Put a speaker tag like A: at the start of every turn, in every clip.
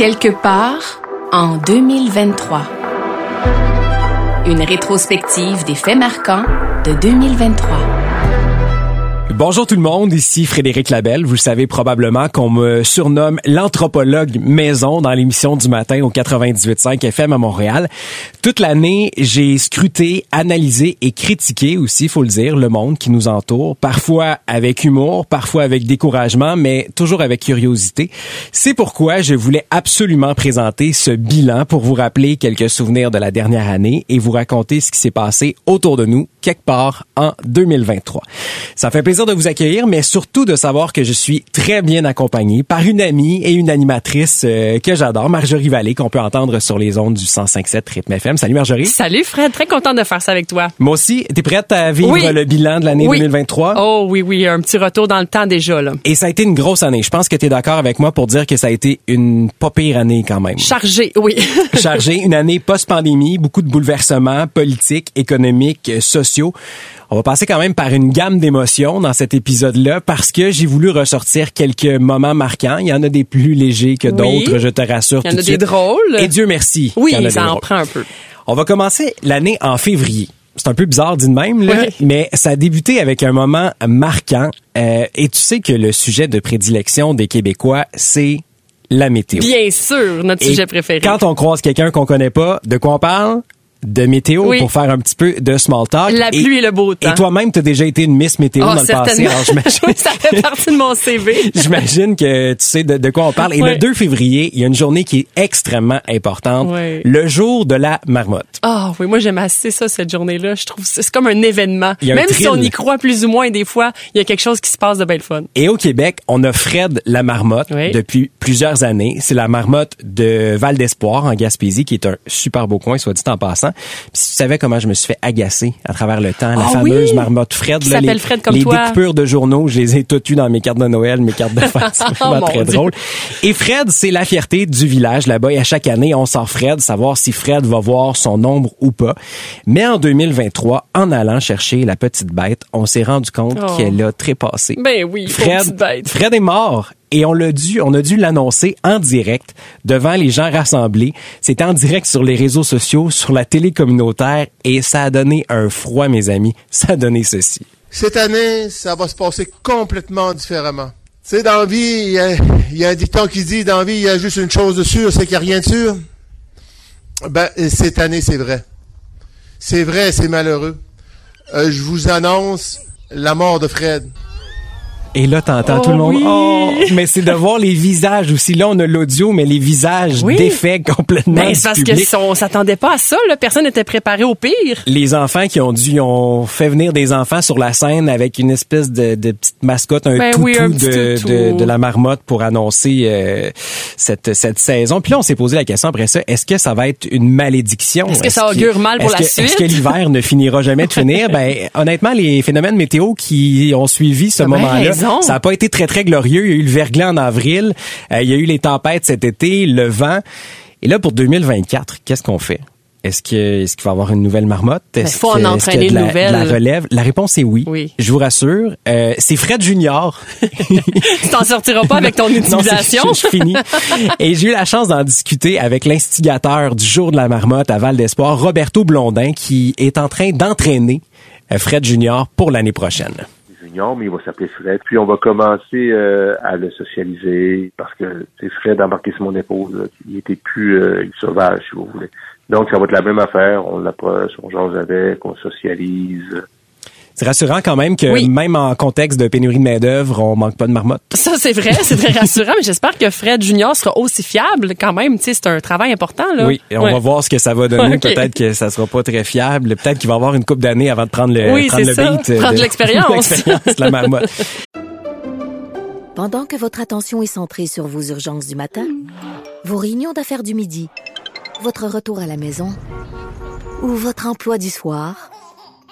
A: Quelque part en 2023. Une rétrospective des faits marquants de 2023.
B: Bonjour tout le monde, ici Frédéric Labelle. Vous savez probablement qu'on me surnomme l'anthropologue maison dans l'émission du matin au 98.5 FM à Montréal. Toute l'année, j'ai scruté, analysé et critiqué aussi, faut le dire, le monde qui nous entoure, parfois avec humour, parfois avec découragement, mais toujours avec curiosité. C'est pourquoi je voulais absolument présenter ce bilan pour vous rappeler quelques souvenirs de la dernière année et vous raconter ce qui s'est passé autour de nous quelque part en 2023. Ça fait plaisir de vous accueillir, mais surtout de savoir que je suis très bien accompagné par une amie et une animatrice euh, que j'adore, Marjorie Vallée, qu'on peut entendre sur les ondes du 105.7 Rythme FM. Salut Marjorie.
C: Salut Fred, très contente de faire ça avec toi.
B: Moi aussi, t'es prête à vivre le bilan de l'année 2023?
C: Oh oui, oui, un petit retour dans le temps déjà. Là.
B: Et ça a été une grosse année. Je pense que tu es d'accord avec moi pour dire que ça a été une pas pire année quand même.
C: Chargée, oui.
B: Chargée, une année post-pandémie, beaucoup de bouleversements politiques, économiques, sociaux. On va passer quand même par une gamme d'émotions dans cet épisode-là parce que j'ai voulu ressortir quelques moments marquants. Il y en a des plus légers que d'autres, je te rassure.
C: Il y en
B: a
C: des drôles.
B: Et Dieu merci.
C: Oui, ça en prend un peu.
B: On va commencer l'année en février. C'est un peu bizarre dit de même, là, mais ça a débuté avec un moment marquant. Euh, et tu sais que le sujet de prédilection des Québécois, c'est la météo.
C: Bien sûr, notre sujet préféré.
B: Quand on croise quelqu'un qu'on connaît pas, de quoi on parle? De météo pour faire un petit peu de small talk.
C: La pluie et, le beau temps.
B: Et toi-même, tu as déjà été une Miss Météo
C: oh,
B: dans le passé.
C: oui, ça fait partie de mon CV.
B: j'imagine que tu sais de, quoi on parle. Et le 2 février, il y a une journée qui est extrêmement importante. Le jour de la marmotte.
C: Ah oui, moi j'aime assez ça, cette journée-là. Je trouve c'est comme un événement. Même si on y croit plus ou moins, des fois, il y a quelque chose qui se passe de belle fun.
B: Et au Québec, on a Fred la marmotte depuis plusieurs années. C'est la marmotte de Val d'Espoir en Gaspésie, qui est un super beau coin, soit dit en passant. si tu savais comment je me suis fait agacer à travers le temps, la
C: ah
B: fameuse marmotte Fred,
C: là,
B: les,
C: Fred comme
B: les
C: toi.
B: découpures de journaux, je les ai toutes eues dans mes cartes de Noël, mes cartes de fête. C'est
C: Oh,
B: vraiment très drôle. Et Fred, c'est la fierté du village là-bas. Et à chaque année, on sort Fred, savoir si Fred va voir son ombre ou pas. Mais en 2023, en allant chercher la petite bête, on s'est rendu compte
C: Oh.
B: qu'elle a trépassé.
C: Ben oui,
B: Fred,
C: petite bête.
B: Fred est mort. Et on l'a dû, on a dû l'annoncer en direct devant les gens rassemblés. C'était en direct sur les réseaux sociaux, sur la télé communautaire, et ça a donné un froid, mes amis. Ça a donné ceci.
D: Cette année, ça va se passer complètement différemment. Tu sais, dans vie, il y a, un dicton qui dit, dans vie, il y a juste une chose de sûr, c'est qu'il n'y a rien de sûr. Ben, cette année, c'est vrai. C'est vrai, c'est malheureux. Euh, je vous annonce la mort de Fred.
B: Et là, t'entends
C: Oh
B: tout le monde.
C: oui.
B: Oh, mais c'est de voir les visages aussi. Là, on a l'audio, mais les visages
C: Oui.
B: défaits complètement
C: Ben,
B: du
C: c'est parce
B: public.
C: que on s'attendait pas à ça. Là. Personne n'était préparé au pire.
B: les enfants qui ont dû, ils ont fait venir des enfants sur la scène avec une espèce de, de petite mascotte, un
C: Ben
B: toutou,
C: oui, un petit
B: de,
C: toutou.
B: de, de la marmotte pour annoncer euh, cette, cette saison. Puis là, on s'est posé la question après ça, est-ce que ça va être une malédiction?
C: Est-ce que ça augure mal pour la
B: que-
C: suite?
B: Est-ce que l'hiver ne finira jamais de finir? Ben, honnêtement, les phénomènes météo qui ont suivi ce
C: T'as bien
B: moment-là, ça n'a pas été très, très glorieux. Il y a eu le verglas en avril, euh, il y a eu les tempêtes cet été, le vent. Et là, pour 2024, qu'est-ce qu'on fait? Est-ce que est-ce qu'il va y avoir une nouvelle marmotte? Est-ce
C: faut en
B: que- est-ce
C: entraîner
B: qu'il y a de
C: une
B: la,
C: nouvelle.
B: la relève? La réponse est oui.
C: Oui.
B: Je vous rassure. Euh, c'est Fred Junior.
C: Tu t'en sortiras pas avec ton
B: Non,
C: intimidation.
B: c'est- je, je finis. Et j'ai eu la chance d'en discuter avec l'instigateur du jour de la marmotte à Val d'Espoir, Roberto Blondin, qui est en train d'entraîner euh, Fred Junior pour l'année prochaine.
E: Mais il va s'appeler Fred. Puis on va commencer euh, à le socialiser parce que c'est Fred embarqué sur mon épaule. là. Il était plus euh, sauvage, si vous voulez. Donc ça va être la même affaire. On l'approche, on jase avec, on socialise.
B: C'est rassurant quand même que
C: Oui.
B: même en contexte de pénurie de main-d'œuvre, on manque pas de marmotte.
C: Ça, c'est vrai, c'est très rassurant, mais j'espère que Fred Junior sera aussi fiable quand même. Tu sais, c'est un travail important, là.
B: Oui, et on
C: Ouais.
B: va voir ce que ça va donner. Peut-être que ça sera pas très fiable. Peut-être qu'il va avoir une coupe d'années avant de prendre le,
C: Oui,
B: prendre le
C: ça.
B: beat.
C: Prendre de l'expérience.
B: l'expérience de la marmotte.
F: Pendant que votre attention est centrée sur vos urgences du matin, vos réunions d'affaires du midi, votre retour à la maison ou votre emploi du soir,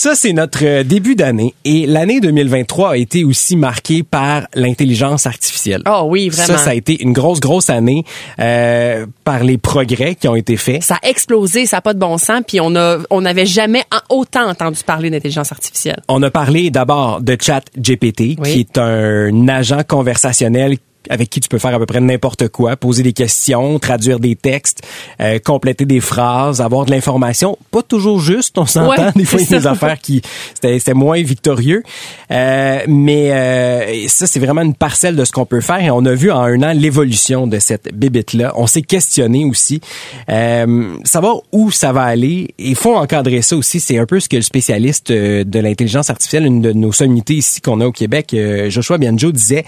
B: Ça, c'est notre euh, début d'année. Et l'année 2023 a été aussi marquée par l'intelligence artificielle.
C: Oh oui, vraiment.
B: Ça, ça a été une grosse, grosse année euh, par les progrès qui ont été faits.
C: Ça a explosé, ça n'a pas de bon sens. Puis on a, on n'avait jamais autant entendu parler d'intelligence artificielle.
B: On a parlé d'abord de Chat GPT, qui est un agent conversationnel avec qui tu peux faire à peu près n'importe quoi, poser des questions, traduire des textes, euh, compléter des phrases, avoir de l'information. Pas toujours juste, on s'entend. des fois, il y a des affaires qui c'était moins victorieux. Euh, mais euh, ça, c'est vraiment une parcelle de ce qu'on peut faire. Et on a vu en un an l'évolution de cette bébite-là. On s'est questionné aussi. Euh, savoir où ça va aller. Il faut encadrer ça aussi. C'est un peu ce que le spécialiste euh, de l'intelligence artificielle, une de nos sommités ici qu'on a au Québec, Joshua Bianjo, disait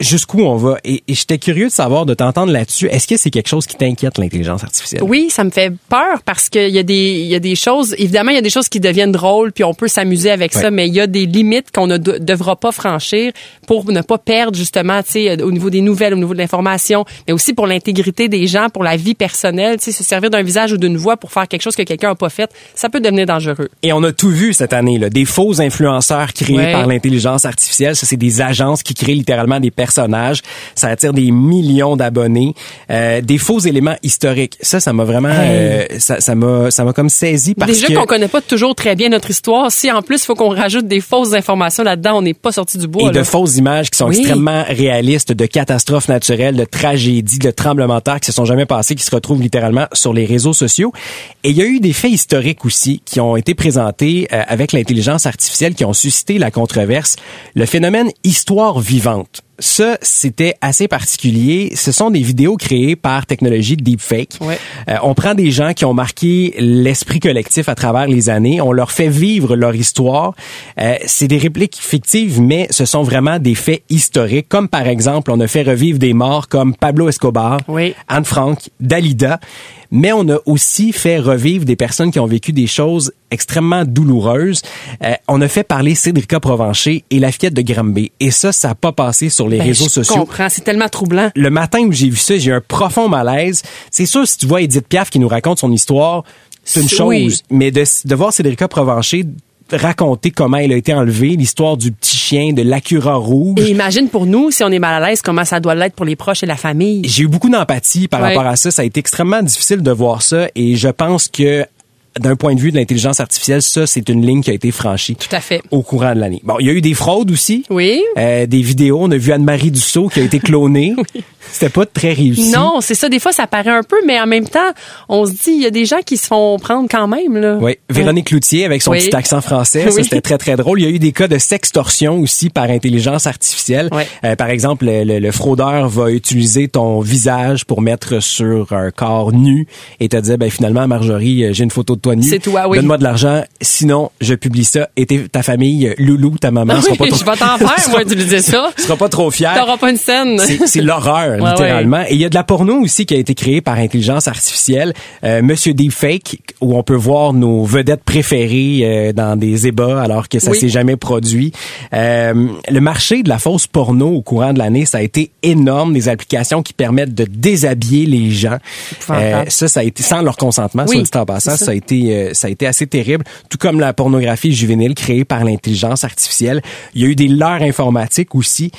B: jusqu'où on va? Et, j'étais curieux de savoir, de t'entendre là-dessus. Est-ce que c'est quelque chose qui t'inquiète, l'intelligence artificielle?
C: Oui, ça me fait peur parce qu'il y a des, y a des choses, évidemment, il y a des choses qui deviennent drôles puis on peut s'amuser avec ça, mais il y a des limites qu'on ne devra pas franchir pour ne pas perdre justement, tu sais, au niveau des nouvelles, au niveau de l'information, mais aussi pour l'intégrité des gens, pour la vie personnelle, tu sais, se servir d'un visage ou d'une voix pour faire quelque chose que quelqu'un n'a pas fait, ça peut devenir dangereux.
B: Et on a tout vu cette année, là, des faux influenceurs créés par l'intelligence artificielle. Ça, c'est des agences qui créent littéralement des personnages. Ça attire des millions d'abonnés. Euh, des faux éléments historiques. Ça, ça m'a vraiment, euh, ça, ça m'a, ça m'a comme saisi parce
C: Déjà qu'on connaît pas toujours très bien notre histoire. Si en plus il faut qu'on rajoute des fausses informations là-dedans, on n'est pas sorti du bois.
B: Et de fausses images qui sont extrêmement réalistes de catastrophes naturelles, de tragédies, de tremblements de terre qui se sont jamais passés, qui se retrouvent littéralement sur les réseaux sociaux. Et il y a eu des faits historiques aussi qui ont été présentés euh, avec l'intelligence artificielle qui ont suscité la controverse. Le phénomène histoire vivante ça, c'était assez particulier. Ce sont des vidéos créées par technologie deepfake.
C: Ouais.
B: Euh, on prend des gens qui ont marqué l'esprit collectif à travers les années, on leur fait vivre leur histoire. Euh, c'est des répliques fictives, mais ce sont vraiment des faits historiques, comme par exemple, on a fait revivre des morts comme Pablo Escobar, Anne Frank, Dalida mais on a aussi fait revivre des personnes qui ont vécu des choses extrêmement douloureuses. Euh, on a fait parler Cédrica Provencher et la fillette de Granby. Et ça, ça n'a pas passé sur les
C: ben,
B: réseaux sociaux.
C: Je comprends, c'est tellement troublant.
B: Le matin où j'ai vu ça, j'ai eu un profond malaise. C'est sûr, si tu vois Edith Piaf qui nous raconte son histoire, c'est une chose. Mais de, de voir Cédrica Provencher raconter comment elle a été enlevée, l'histoire du petit chien, de l'Acura rouge.
C: Et imagine pour nous, si on est mal à l'aise, comment ça doit l'être pour les proches et la famille.
B: J'ai eu beaucoup d'empathie par rapport à ça. Ça a été extrêmement difficile de voir ça et je pense que d'un point de vue de l'intelligence artificielle, ça, c'est une ligne qui a été franchie.
C: Tout à fait.
B: Au courant de l'année. Bon, il y a eu des fraudes aussi.
C: Oui.
B: Euh, des vidéos. On a vu Anne-Marie Dussault qui a été clonée. oui. C'était pas très réussi.
C: Non, c'est ça. Des fois, ça paraît un peu, mais en même temps, on se dit, il y a des gens qui se font prendre quand même, là.
B: Oui. Véronique Cloutier avec son petit accent français. Ça, c'était très, très drôle. Il y a eu des cas de sextorsion aussi par intelligence artificielle. Euh, par exemple, le, le, fraudeur va utiliser ton visage pour mettre sur un corps nu et te dire, ben, finalement, Marjorie, euh, j'ai une photo de toi nu.
C: C'est toi, oui.
B: Donne-moi de l'argent. Sinon, je publie ça. Et ta famille, Loulou, ta maman,
C: sera pas trop... Je vais t'en faire, moi, utiliser ça.
B: Tu seras pas trop fier.
C: T'auras pas une scène.
B: C'est l'horreur littéralement. Et il y a de la porno aussi qui a été créée par intelligence artificielle. Euh, Monsieur Deepfake, où on peut voir nos vedettes préférées euh, dans des ébats alors que ça s'est jamais produit. Euh, le marché de la fausse porno au courant de l'année, ça a été énorme. Des applications qui permettent de déshabiller les gens. Euh, ça, ça a été sans leur consentement, oui, soit dit en passant. Ça. ça. a été, euh, ça a été assez terrible. Tout comme la pornographie juvénile créée par l'intelligence artificielle. Il y a eu des leurres informatiques aussi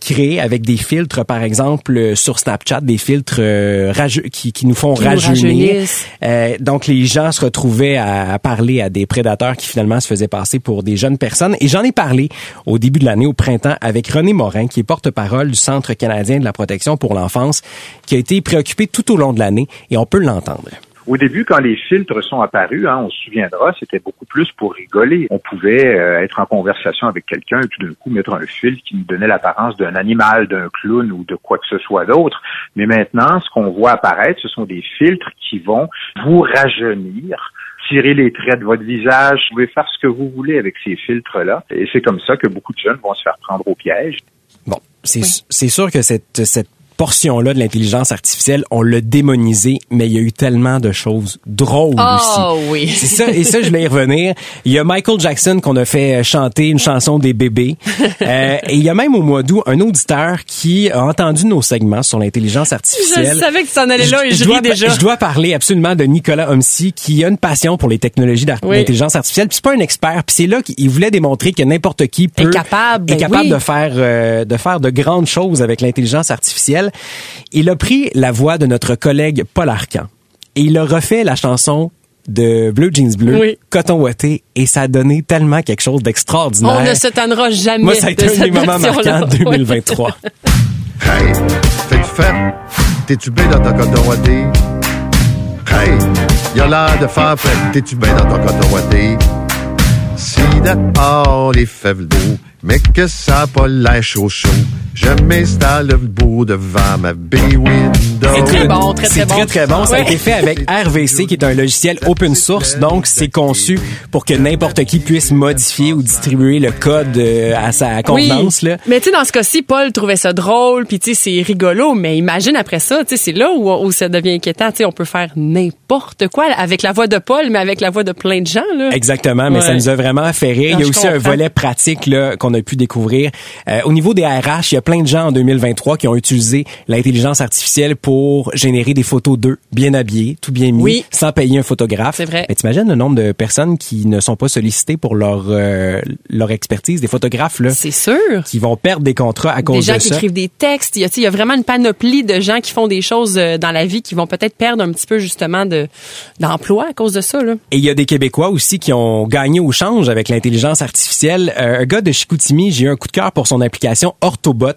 B: créées avec des filtres, par exemple euh, sur Snapchat des filtres euh, qui, qui, nous font rajeunir. Euh, donc les gens se retrouvaient à, parler à des prédateurs qui finalement se faisaient passer pour des jeunes personnes. Et j'en ai parlé au début de l'année, au printemps, avec René Morin, qui est porte-parole du Centre canadien de la protection pour l'enfance, qui a été préoccupé tout au long de l'année, et on peut l'entendre.
G: Au début, quand les filtres sont apparus, hein, on se souviendra, c'était beaucoup plus pour rigoler. On pouvait euh, être en conversation avec quelqu'un et tout d'un coup mettre un filtre qui nous donnait l'apparence d'un animal, d'un clown ou de quoi que ce soit d'autre. Mais maintenant, ce qu'on voit apparaître, ce sont des filtres qui vont vous rajeunir tirer les traits de votre visage. Vous pouvez faire ce que vous voulez avec ces filtres-là. Et c'est comme ça que beaucoup de jeunes vont se faire prendre au piège.
B: Bon, c'est c'est sûr que cette, cette portion-là de l'intelligence artificielle, on l'a démonisé, mais il y a eu tellement de choses drôles
C: Oh
B: aussi.
C: oui.
B: C'est ça, et ça, je vais y revenir. Il y a Michael Jackson qu'on a fait chanter une chanson des bébés. Euh, et il y a même au mois d'août un auditeur qui a entendu nos segments sur l'intelligence artificielle.
C: Je savais que tu en allais là et je,
B: dois,
C: déjà.
B: je dois parler absolument de Nicolas Homsi qui a une passion pour les technologies
C: Oui.
B: d'intelligence artificielle. Puis c'est pas un expert. Puis c'est là qu'il voulait démontrer que n'importe qui peut
C: Est capable,
B: est
C: ben
B: capable
C: oui.
B: de faire euh, de faire de grandes choses avec l'intelligence artificielle. Il a pris la voix de notre collègue Paul Arcan et il a refait la chanson de Blue Jeans Bleu,
C: Oui.
B: Coton Watté, et ça a donné tellement quelque chose d'extraordinaire.
C: On ne se tannera jamais
B: Moi, ça a
C: de
B: été un des moments marquants 2023.
H: Hey, t'es-tu fait? T'es-tu bien dans ton coton ouaté? Hey, y'a l'air de faire prêt. T'es-tu bien dans ton coton ouaté? Si dehors les fèves d'eau, mais que ça a pas l'air chaud chaud, je m'installe debout devant ma bay window.
C: C'est très bon, très,
B: C'est
C: très bon.
B: très, très bon. Ça a été fait avec RVC, qui est un logiciel open source. Donc, c'est conçu pour que n'importe qui puisse modifier ou distribuer le code euh, à sa convenance. Là.
C: Mais tu sais, dans ce cas-ci, Paul trouvait ça drôle, puis tu sais, c'est rigolo, mais imagine après ça, tu sais, c'est là où, où ça devient inquiétant. Tu sais, on peut faire n'importe quoi avec la voix de Paul, mais avec la voix de plein de gens. Là.
B: Exactement, mais
C: Ouais.
B: ça nous a vraiment fait rire.
C: Non,
B: il y a aussi un volet pratique là qu'on a pu découvrir. Euh, au niveau des RH, il y a plein de gens en 2023 qui ont utilisé l'intelligence artificielle pour générer des photos d'eux, bien habillés, tout bien mis,
C: Oui.
B: sans payer un photographe.
C: C'est vrai.
B: Mais t'imagines le nombre de personnes qui ne sont pas sollicitées pour leur euh, leur expertise, des photographes là,
C: C'est sûr.
B: qui vont perdre des contrats à cause
C: Des gens
B: de
C: qui
B: ça.
C: écrivent des textes. Il y, a, il y a vraiment une panoplie de gens qui font des choses euh, dans la vie qui vont peut-être perdre un petit peu justement de d'emploi à cause de ça. Là.
B: Et il y a des Québécois aussi qui ont gagné au change avec l'intelligence artificielle. Euh, un gars de Chicoutimi, j'ai eu un coup de cœur pour son application Orthobot.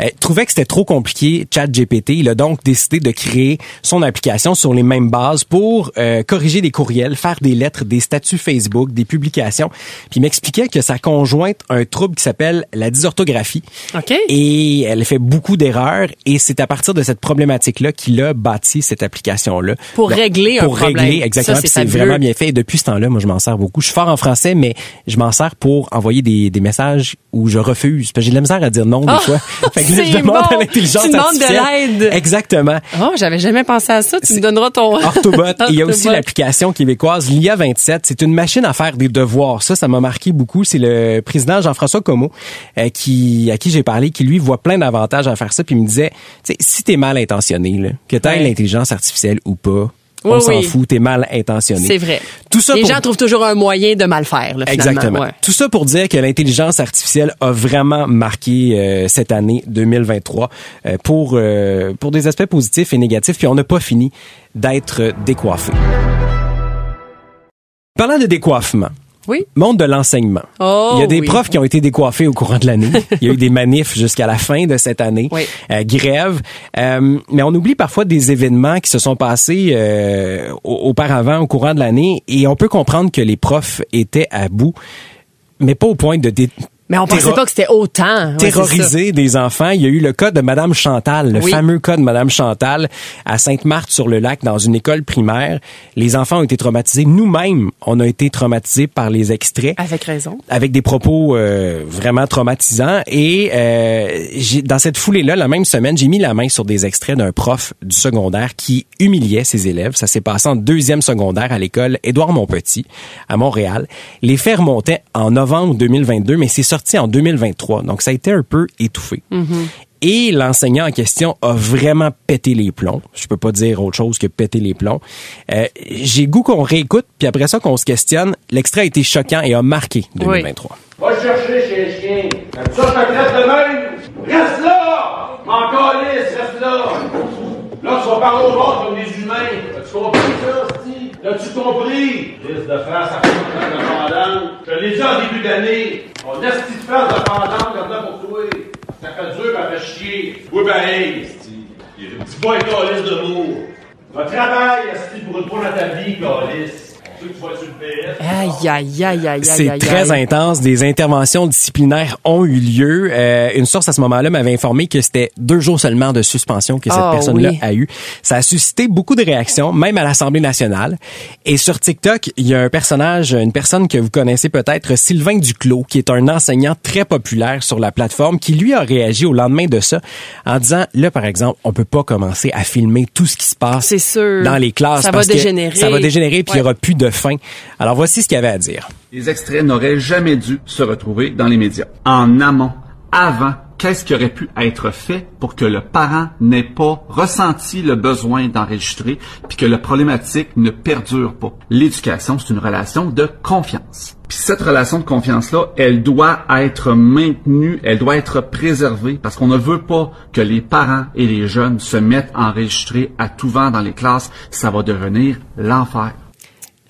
B: Euh, trouvait que c'était trop compliqué, ChatGPT. Il a donc décidé de créer son application sur les mêmes bases pour euh, corriger des courriels, faire des lettres, des statuts Facebook, des publications. Puis il m'expliquait que sa conjointe a un trouble qui s'appelle la dysorthographie.
C: OK.
B: Et elle fait beaucoup d'erreurs et c'est à partir de cette problématique-là qu'il a bâti cette application-là.
C: Pour régler un
B: Pour
C: problème.
B: régler, exactement.
C: Ça,
B: Puis
C: c'est
B: vraiment bien fait. Et depuis ce temps-là, moi, je m'en sers beaucoup. Je suis fort en français, mais je m'en sers pour envoyer des, des messages où je refuse. Parce que j'ai de la misère à dire non des
C: Ah,
B: fois. Fait que là, je demande
C: bon.
B: à l'intelligence
C: Tu demandes de l'aide.
B: Exactement.
C: Oh, j'avais jamais pensé à ça. Tu me donneras ton
B: Orthobot. Et il y a aussi l'application québécoise l'IA 27. C'est une machine à faire des devoirs. Ça, ça m'a marqué beaucoup. C'est le président Jean-François Comeau euh, qui, à qui j'ai parlé, qui lui voit plein d'avantages à faire ça. Puis il me disait, si t'es mal intentionné, là, que t'aies
C: Ouais.
B: l'intelligence artificielle ou pas, on
C: Oui,
B: s'en
C: oui.
B: fout. T'es mal intentionné.
C: C'est vrai.
B: Tout ça
C: Les
B: pour-
C: gens trouvent toujours un moyen de mal faire. Là.
B: Exactement.
C: Ouais.
B: Tout ça pour dire que l'intelligence artificielle a vraiment marqué euh, cette année 2023 euh, pour euh, pour des aspects positifs et négatifs. Puis on n'a pas fini d'être décoiffé. Parlant de décoiffement.
C: Oui.
B: Monde de l'enseignement.
C: Oh,
B: Il y a des
C: oui.
B: profs qui ont été décoiffés au courant de l'année. Il y a eu des manifs jusqu'à la fin de cette année.
C: Oui.
B: Euh, grève. Euh, mais on oublie parfois des événements qui se sont passés euh, au- auparavant, au courant de l'année, et on peut comprendre que les profs étaient à bout, mais pas au point de dé-
C: Mais on pensait pas que c'était autant. Ouais,
B: terroriser des enfants. Il y a eu le cas de Madame Chantal, le
C: Oui.
B: fameux cas de Madame Chantal à Sainte-Marthe-sur-le-Lac dans une école primaire. Les enfants ont été traumatisés. Nous-mêmes, on a été traumatisés par les extraits
C: Avec raison.
B: avec des propos euh, vraiment traumatisants. Et euh, dans cette foulée-là, la même semaine, j'ai mis la main sur des extraits d'un prof du secondaire qui humiliait ses élèves. Ça s'est passé en deuxième secondaire à l'école Édouard Montpetit à Montréal. Les faits remontaient en novembre 2022, mais c'est sorti en 2023. Donc ça a été un peu étouffé. Et l'enseignant en question a vraiment pété les plombs. Je peux pas dire autre chose que péter les plombs. Euh, J'ai le goût qu'on réécoute, puis après ça qu'on se questionne. L'extrait a été choquant et a marqué 2023.
I: Va chercher chez les chiens. Ça, je te de même. Reste là! M'en calisse, reste là! Là, tu vas parler au monde comme des humains. Compris ça, Steve? L'as-tu compris? Liste de France à faire de pendant. Je l'ai dit en début d'année. On a cette phase de pendant, regarde là pour toi. Ça fait dur, ça fait chier. Oui, Steve. Dis pas un calice de mots. Va travailler, Steve, pour une fois dans ta vie, calice.
B: C'est très intense. Des interventions disciplinaires ont eu lieu. Euh, une source à ce moment-là m'avait informé que c'était deux jours seulement de suspension que cette
C: Ah,
B: personne-là
C: oui.
B: a eu. Ça a suscité beaucoup de réactions, même à l'Assemblée nationale. Et sur TikTok, il y a un personnage, une personne que vous connaissez peut-être, Sylvain Duclos, qui est un enseignant très populaire sur la plateforme, qui lui a réagi au lendemain de ça en disant, là, par exemple, on peut pas commencer à filmer tout ce qui se passe
C: sûr.
B: dans les classes.
C: Ça va
B: que
C: dégénérer.
B: Ça va dégénérer, puis il y
C: Ouais.
B: aura plus de Alors, voici ce qu'il avait à dire.
J: Les extraits n'auraient jamais dû se retrouver dans les médias. En amont, avant, qu'est-ce qui aurait pu être fait pour que le parent n'ait pas ressenti le besoin d'enregistrer puis que la problématique ne perdure pas? L'éducation, c'est une relation de confiance. Puis cette relation de confiance-là, elle doit être maintenue, elle doit être préservée parce qu'on ne veut pas que les parents et les jeunes se mettent à enregistrer à tout vent dans les classes. Ça va devenir l'enfer.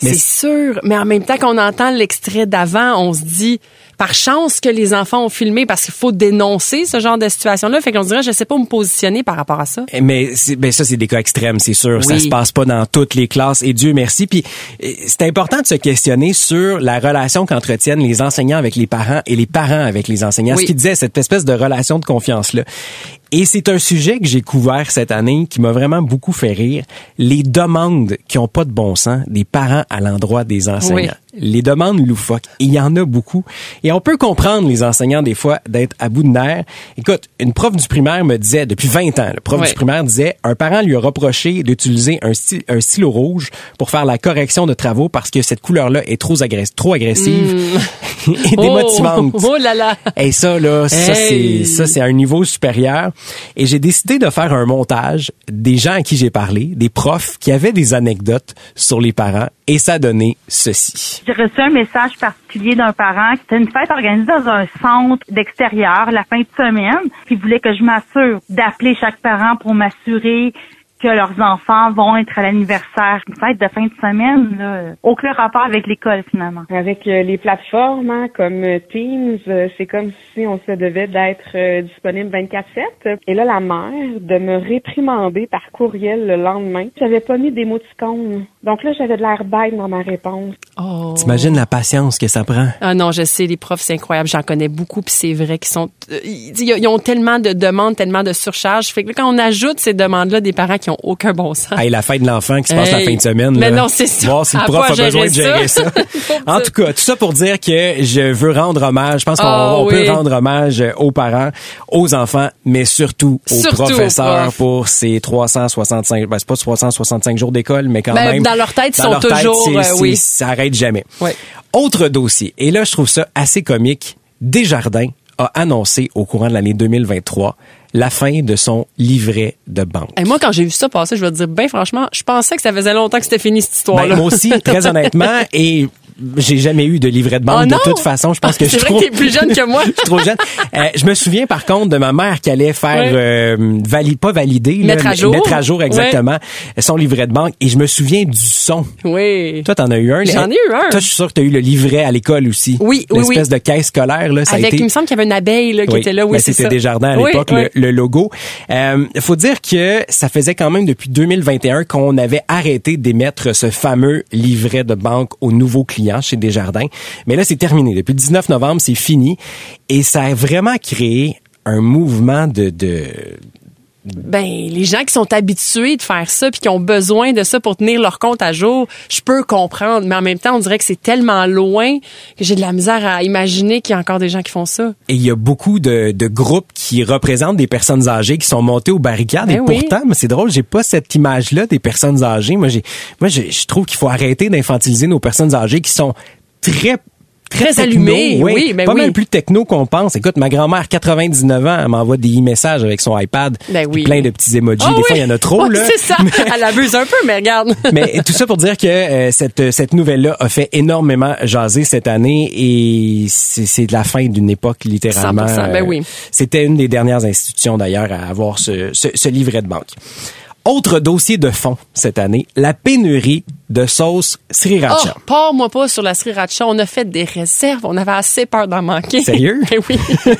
B: Mais
C: C'est sûr, mais en même temps qu'on entend l'extrait d'avant, on se dit par chance que les enfants ont filmé parce qu'il faut dénoncer ce genre de situation-là. Fait qu'on se dirait, je sais pas où me positionner par rapport à ça.
B: Mais c'est- ben ça c'est des cas extrêmes, c'est sûr. Ça se passe pas dans toutes les classes et Dieu merci. Puis euh, c'est important de se questionner sur la relation qu'entretiennent les enseignants avec les parents et les parents avec les enseignants.
C: Oui.
B: Ce qui disait cette espèce de relation de confiance là. Et c'est un sujet que j'ai couvert cette année qui m'a vraiment beaucoup fait rire. Les demandes qui ont pas de bon sens des parents à l'endroit des enseignants.
C: Oui.
B: Les demandes loufoques. Il y en a beaucoup. Et on peut comprendre les enseignants des fois d'être à bout de nerfs. Écoute, une prof du primaire me disait, depuis 20 ans, le prof du primaire disait, un parent lui a reproché d'utiliser un, sty- un stylo rouge pour faire la correction de travaux parce que cette couleur-là est trop, agress- trop agressive et démotivante.
C: Oh, oh là là.
B: Et ça, là, ça,
C: Hey.
B: c'est, ça, c'est à un niveau supérieur. Et j'ai décidé de faire un montage des gens à qui j'ai parlé, des profs qui avaient des anecdotes sur les parents, et ça donnait ceci.
K: J'ai reçu un message particulier d'un parent. C'était une fête organisée dans un centre d'extérieur la fin de semaine. Il voulait que je m'assure d'appeler chaque parent pour m'assurer que leurs enfants vont être à l'anniversaire. Une fête de fin de semaine, là, aucun rapport avec l'école finalement.
L: Avec euh, les plateformes hein, comme euh, Teams, euh, c'est comme si on se devait d'être euh, disponible 24/7. Et là, la mère de me réprimander par courriel le lendemain. J'avais pas mis d'émoticône. Donc là, j'avais de l'air bête dans ma réponse.
C: Oh.
B: T'imagines la patience que ça prend?
C: Ah non, je sais, les profs, c'est incroyable. J'en connais beaucoup, puis c'est vrai qu'ils sont, euh, ils, ils ont tellement de demandes, tellement de surcharges. Fait que là, quand on ajoute ces demandes-là, des parents qui ont aucun bon sens.
B: Hey, la fête de l'enfant qui se passe la
C: Hey.
B: fin de semaine.
C: Mais
B: là.
C: non, c'est ça.
B: Voir si le prof a besoin de
C: gérer
B: ça.
C: ça.
B: en tout cas, tout ça pour dire que je veux rendre hommage. Je pense qu'on
C: Ah, oui.
B: peut rendre hommage aux parents, aux enfants, mais surtout aux
C: Surtout aux
B: professeurs pour ces 365, ben, c'est pas 365 jours d'école, mais quand
C: Ben,
B: même.
C: dans leur tête, ils sont
B: leur tête,
C: toujours,
B: c'est-
C: euh, oui.
B: Ça arrête jamais. Autre dossier. Et là, je trouve ça assez comique. Desjardins a annoncé au courant de l'année 2023 la fin de son livret de banque.
C: Et moi, quand j'ai vu ça passer, je vais te dire, ben franchement, je pensais que ça faisait longtemps que c'était fini cette histoire-là.
B: Ben, moi aussi, très honnêtement, et j'ai jamais eu de livret de banque
C: Oh
B: de toute façon. Je pense que je suis trop...
C: que t'es plus jeune que moi.
B: je suis trop jeune. Euh, je me souviens par contre de ma mère qui allait faire
C: Ouais.
B: euh, vali- pas valider, là,
C: Mettre à jour.
B: mettre à jour exactement son livret de banque. Et je me souviens du son.
C: Oui.
B: Toi, t'en as eu un.
C: J'en ai eu un.
B: Toi, je suis sûr que t'as eu le livret à l'école aussi.
C: Oui, oui, oui.
B: L'espèce de caisse scolaire là, ça a
C: Avec,
B: été.
C: il me semble qu'il y avait une abeille là, qui
B: Oui,
C: était là. Oui,
B: ben, c'était
C: ça.
B: Desjardins à
C: Oui,
B: l'époque,
C: oui.
B: le, le logo. Euh, faut dire que ça faisait quand même depuis 2021 qu'on avait arrêté d'émettre ce fameux livret de banque aux nouveaux clients chez Desjardins. Mais là, c'est terminé. Depuis le 19 novembre, c'est fini. Et ça a vraiment créé un mouvement de... de
C: Ben, les gens qui sont habitués de faire ça puis qui ont besoin de ça pour tenir leur compte à jour, je peux comprendre. Mais en même temps, on dirait que c'est tellement loin que j'ai de la misère à imaginer qu'il y a encore des gens qui font ça.
B: et il y a beaucoup de, de groupes qui représentent des personnes âgées qui sont montées aux barricades.
C: Ben
B: et
C: oui.
B: pourtant, mais c'est drôle, j'ai pas cette image-là des personnes âgées. Moi, j'ai, moi, je trouve qu'il faut arrêter d'infantiliser nos personnes âgées qui sont très
C: Très
B: techno,
C: allumées, oui, ben
B: pas
C: oui.
B: mal plus techno qu'on pense. Écoute, ma grand-mère, 99 ans, elle m'envoie des e-messages avec son iPad,
C: Ben oui.
B: plein de petits emojis.
C: Ah
B: des
C: oui.
B: fois, il y en a trop, là.
C: C'est ça. Elle abuse un peu, mais regarde.
B: Mais tout ça pour dire que euh, cette cette nouvelle-là a fait énormément jaser cette année et c'est la fin d'une époque littéralement.
C: 100%, ben oui.
B: C'était une des dernières institutions d'ailleurs à avoir ce, ce, ce livret de banque. Autre dossier de fond cette année, la pénurie de sauce sriracha.
C: Oh, pars-moi pas sur la sriracha. On a fait des réserves. On avait assez peur d'en manquer.
B: Sérieux?
C: Ben oui.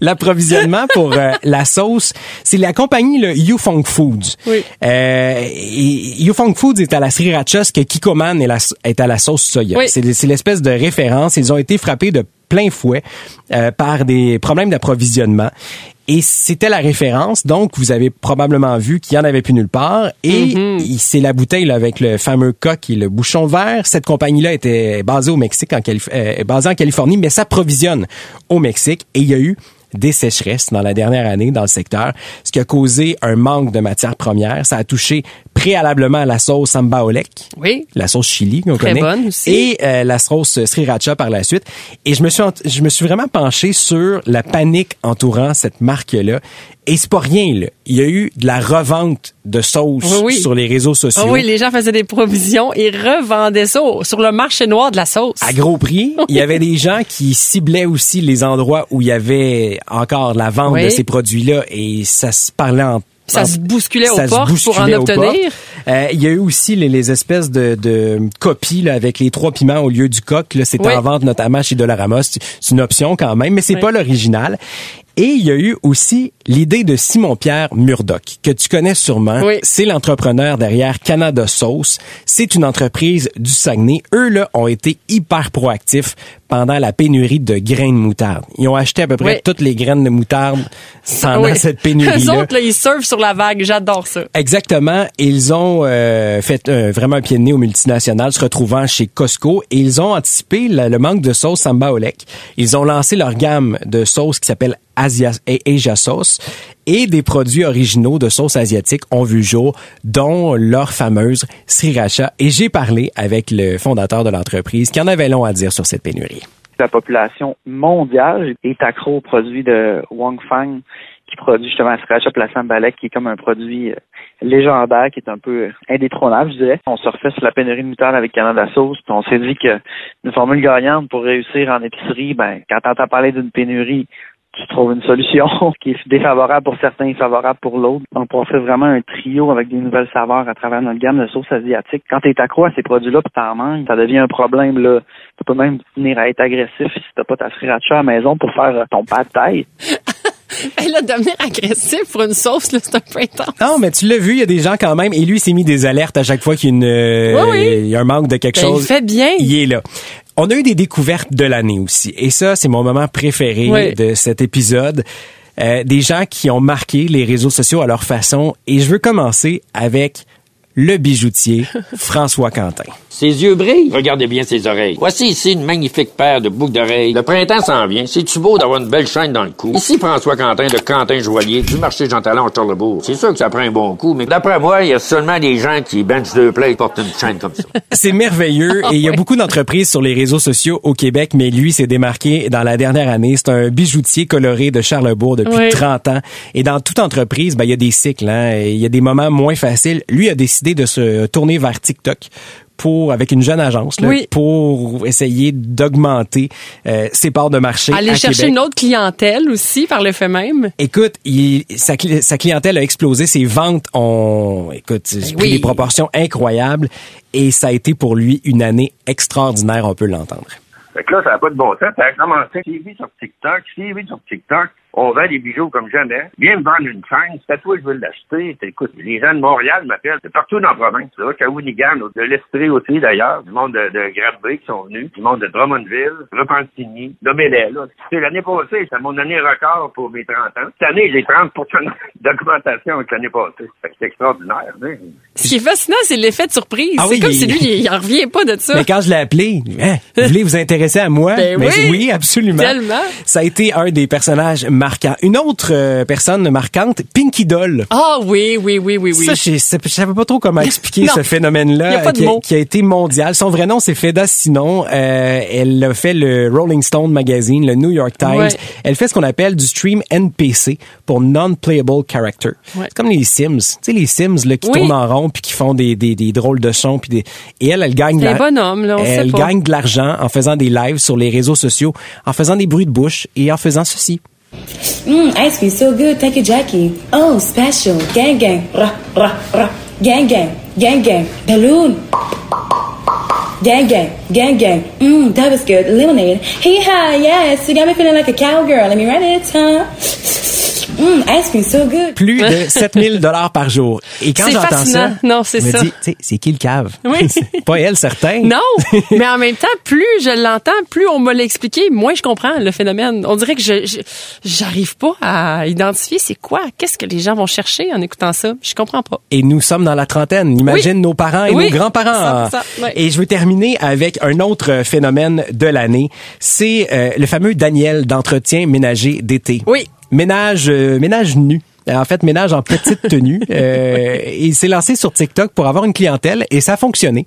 B: L'approvisionnement pour euh, la sauce, c'est la compagnie le Yufeng Foods.
C: Oui.
B: Euh, et Yufeng Foods est à la sriracha, ce que Kikoman est, la- est à la sauce soya.
C: Oui.
B: C'est c'est l'espèce de référence. Ils ont été frappés de plein fouet euh, par des problèmes d'approvisionnement. Et c'était la référence. Donc, vous avez probablement vu qu'il y en avait plus nulle part. Et il- c'est la bouteille là, avec le fameux coq et le bouchon vert. Cette compagnie-là était basée au Mexique, en Calif- euh, basée en Californie, mais s'approvisionne au Mexique. Et il y a eu des sécheresses dans la dernière année dans le secteur, ce qui a causé un manque de matières premières. Ça a touché préalablement à la sauce samba olek,
C: Oui.
B: la sauce chili qu'on connaît,
C: bonne aussi.
B: et euh, la sauce sriracha par la suite. Et je me suis je me suis vraiment penché sur la panique entourant cette marque-là. Et c'est pas rien là. Il y a eu de la revente de sauce
C: Oui, oui.
B: sur les réseaux sociaux.
C: Ah oui, les gens faisaient des provisions et revendaient ça sur le marché noir de la sauce.
B: à gros prix. Il y avait des gens qui ciblaient aussi les endroits où il y avait encore la vente
C: Oui.
B: de ces produits-là et ça se parlait en
C: Ça se bousculait aux
B: ça se
C: portes pour en obtenir.
B: Euh, il y a eu aussi les, les espèces de, de copies là, avec les trois piments au lieu du coq. Là, c'était
C: Oui.
B: en vente notamment chez Dollarama. C'est c'est une option quand même, mais c'est
C: Oui.
B: pas l'original. Et il y a eu aussi l'idée de Simon-Pierre Murdoch, que tu connais sûrement.
C: Oui.
B: C'est l'entrepreneur derrière Canada Sauce. C'est une entreprise du Saguenay. Eux, là, ont été hyper proactifs pendant la pénurie de graines de moutarde. Ils ont acheté à peu près
C: Oui.
B: toutes les graines de moutarde pendant
C: Oui.
B: cette
C: Eux
B: pénurie-là.
C: autres, là, ils surfent sur la vague. J'adore ça.
B: Exactement. Ils ont euh, fait euh, vraiment un pied de nez aux multinationales, se retrouvant chez Costco, et ils ont anticipé le, le manque de sauce Samba Olek. Ils ont lancé leur gamme de sauces qui s'appelle Asia, Sauce, et des produits originaux de sauce asiatique ont vu jour, dont leur fameuse sriracha. Et j'ai parlé avec le fondateur de l'entreprise, qui en avait long à dire sur cette pénurie?
M: la population mondiale est accro aux produits de Wang Fang, qui produit justement la sriracha et la sambalek, qui est comme un produit euh, légendaire, qui est un peu euh, indétrônable, je dirais. On se refait sur la pénurie de moutarde avec Canada Sauce, puis on s'est dit que une formule gagnante pour réussir en épicerie, ben, quand t'entends parler d'une pénurie, tu trouves une solution qui est défavorable pour certains et favorable pour l'autre. Donc, on fait vraiment un trio avec des nouvelles saveurs à travers notre gamme de sauces asiatiques. Quand tu es accro à ces produits-là puis t'en manques, ça devient un problème, là. Tu peux même venir à être agressif si t'as pas ta sriracha à la maison pour faire euh, ton pas de taille.
C: Et là, devenir agressif pour une sauce, là, c'est un peu intense.
B: Non, mais tu l'as vu, il y a des gens quand même, et lui, il s'est mis des alertes à chaque fois qu'il y a, une, euh,
C: Oui, oui.
B: il y a un manque de quelque
C: Ben, il
B: chose.
C: fait bien.
B: Il est là. On a eu des découvertes de l'année aussi. Et ça, c'est mon moment préféré
C: Oui.
B: de cet épisode. Euh, des gens qui ont marqué les réseaux sociaux à leur façon. Et je veux commencer avec le bijoutier François Quentin.
N: Ses yeux brillent. Regardez bien ses oreilles. Voici ici une magnifique paire de boucles d'oreilles. Le printemps s'en vient. C'est-tu beau d'avoir une belle chaîne dans le cou? Ici François Quentin de Quentin Joaillier du marché Jean Talon à Charlebourg. C'est sûr que ça prend un bon coup, mais d'après moi, il y a seulement des gens qui bench deux plats et portent une chaîne comme ça.
B: C'est merveilleux et il y a beaucoup d'entreprises sur les réseaux sociaux au Québec, mais lui s'est démarqué dans la dernière année. C'est un bijoutier coloré de Charlebourg depuis
C: Oui.
B: 30 ans. Et dans toute entreprise, ben, il y a des cycles. Hein, et il y a des moments moins faciles. Lui a décidé de se tourner vers TikTok pour avec une jeune agence là,
C: Oui.
B: pour essayer d'augmenter euh, ses parts de marché
C: Aller
B: à
C: chercher
B: Québec.
C: une autre clientèle aussi par le fait même.
B: Écoute, il, sa, cli- sa clientèle a explosé, ses ventes ont, écoute, pris
C: Ben oui.
B: des proportions incroyables et ça a été pour lui une année extraordinaire, on peut l'entendre.
O: Fait que là, ça n'a pas de bon sens. Ça a commencé suivi sur TikTok, suivi sur TikTok. On vend des bijoux comme jamais. Viens me vendre une chaîne. C'est à toi que je veux l'acheter. Écoute, les gens de Montréal m'appellent. C'est partout dans la province. Là, Shawinigan, de l'Estrie aussi d'ailleurs. Du monde de, de Granby qui sont venus. Du monde de Drummondville, Repentigny, Domélé. Là. C'est l'année passée. C'est mon année record pour mes 30 ans. Cette année, j'ai 30 d'augmentation avec l'année passée. C'est extraordinaire. hein.
C: Ce qui est fascinant, c'est l'effet de surprise.
B: Ah
C: c'est
B: oui,
C: comme
B: il-
C: si lui, il, il en revient pas de ça.
B: Mais quand je l'ai appelé, hein, vous voulez vous intéresser à moi?
C: Ben
B: Mais
C: oui.
B: absolument.
C: Tellement.
B: Ça a été un des personnages marquants. Une autre euh, personne marquante, Pinky Doll.
C: Ah oui, oui, oui, oui, oui.
B: Ça, je, sais- je savais pas trop comment expliquer ce phénomène-là qui, qui a été mondial. Son vrai nom, c'est Feda Sinon. Euh, elle a fait le Rolling Stone Magazine, le New York Times.
C: Ouais.
B: Elle fait ce qu'on appelle du stream NPC pour Non-Playable Character.
C: Ouais.
B: C'est comme les Sims. Tu sais, les Sims là, qui
C: Oui.
B: tournent en rond puis qui font des, des, des drôles de sons. Puis des... Et elle, elle gagne la-
C: bonhomme, là, on sait
B: Elle gagne de l'argent en faisant des lives sur les réseaux sociaux, en faisant des bruits de bouche et en faisant ceci.
P: Mmm, ice cream so good. Thank you, Jackie. Oh, special. Gang, gang. Rah, rah, rah. Gang, gang. Gang, gang. Balloon. Gang, gang. Gang, gang. Mmm, that was good. Lemonade. Hey, hi, yes. You got me feeling like a cowgirl. Let me write it, huh? Ice cream so good.
B: Plus de 7000 dollars par jour. Et quand j'entends ça,
C: Non, c'est ça.
B: c'est qui le cave?
C: Oui.
B: C'est pas elle, certain.
C: Non, mais en même temps, plus je l'entends, plus on me l'a expliqué, moins je comprends le phénomène. On dirait que je j'arrive pas à identifier c'est quoi, qu'est-ce que les gens vont chercher en écoutant ça. Je comprends pas.
B: Et nous sommes dans la trentaine. Imagine
C: Oui.
B: nos parents et
C: Oui.
B: nos grands-parents.
C: 100%, ouais.
B: Et je veux terminer avec un autre phénomène de l'année. C'est euh, le fameux Daniel d'entretien ménager d'été.
C: Oui.
B: Ménage, euh, ménage nu. En fait, ménage en petite tenue. Euh, il s'est lancé sur TikTok pour avoir une clientèle et ça a fonctionné.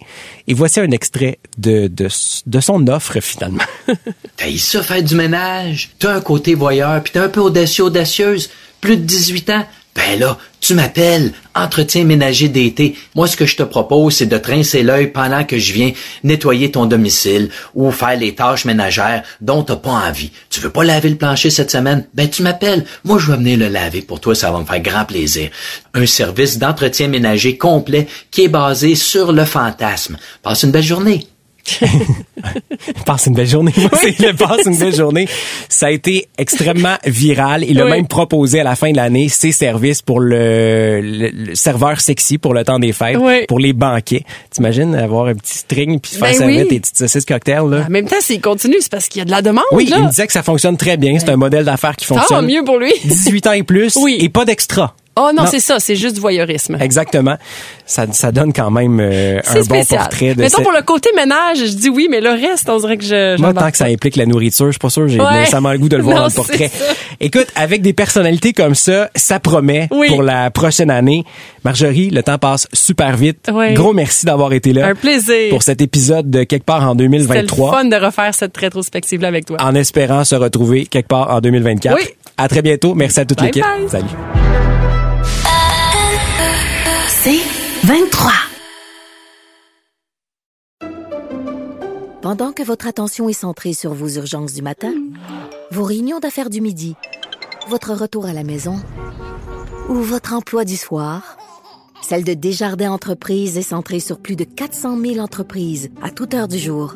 B: Et voici un extrait de, de, son offre finalement.
Q: T'as ça faire du ménage? T'as un côté voyeur, puis t'es un peu audacieux, audacieuse. Plus de 18 ans? Ben là, tu m'appelles. Entretien ménager d'été. Moi, ce que je te propose, c'est de trincer l'œil pendant que je viens nettoyer ton domicile ou faire les tâches ménagères dont t'as pas envie. Tu veux pas laver le plancher cette semaine? Ben, tu m'appelles. Moi, je vais venir le laver pour toi. Ça va me faire grand plaisir. Un service d'entretien ménager complet qui est basé sur le fantasme. Passe une belle journée.
B: passe une belle journée. Passe une belle journée. Ça a été extrêmement viral. Il a même proposé à la fin de l'année ses services pour le, le- le serveur sexy pour le temps des fêtes,
C: Oui.
B: pour les banquets. T'imagines avoir un petit string puis faire
C: Ben
B: servir tes petites saucisses cocktails là?
C: En même temps, s'il continue, c'est parce qu'il y a de la demande.
B: Oui,
C: là.
B: il me disait que ça fonctionne très bien. C'est un modèle d'affaires qui fonctionne.
C: Tant mieux pour lui.
B: 18 ans et plus
C: Oui.
B: et pas d'extra.
C: Oh non,
B: Non.
C: c'est ça, c'est juste du voyeurisme.
B: Exactement. Ça, ça donne quand même euh, un
C: C'est
B: bon
C: spécial.
B: portrait de
C: Mettons
B: cette-
C: pour le côté ménage, je dis oui, mais le reste, on dirait que je.
B: Moi, tant que ça implique la nourriture, je suis pas sûr, j'ai
C: Ouais.
B: nécessairement le goût de le voir
C: Non,
B: dans le portrait. Écoute, avec des personnalités comme ça, ça promet
C: Oui.
B: pour la prochaine année. Marjorie, le temps passe super vite.
C: Oui.
B: Gros merci d'avoir été là.
C: Un plaisir.
B: Pour cet épisode de quelque part en
C: C'était le
B: 2023.
C: fun de refaire cette rétrospective-là avec toi.
B: En espérant se retrouver quelque part en 2024.
C: Oui.
B: À très bientôt. Merci à toute l'équipe. Salut.
F: C'est 23. Pendant que votre attention est centrée sur vos urgences du matin, vos réunions d'affaires du midi, votre retour à la maison ou votre emploi du soir, celle de Desjardins Entreprises est centrée sur plus de 400 000 entreprises à toute heure du jour.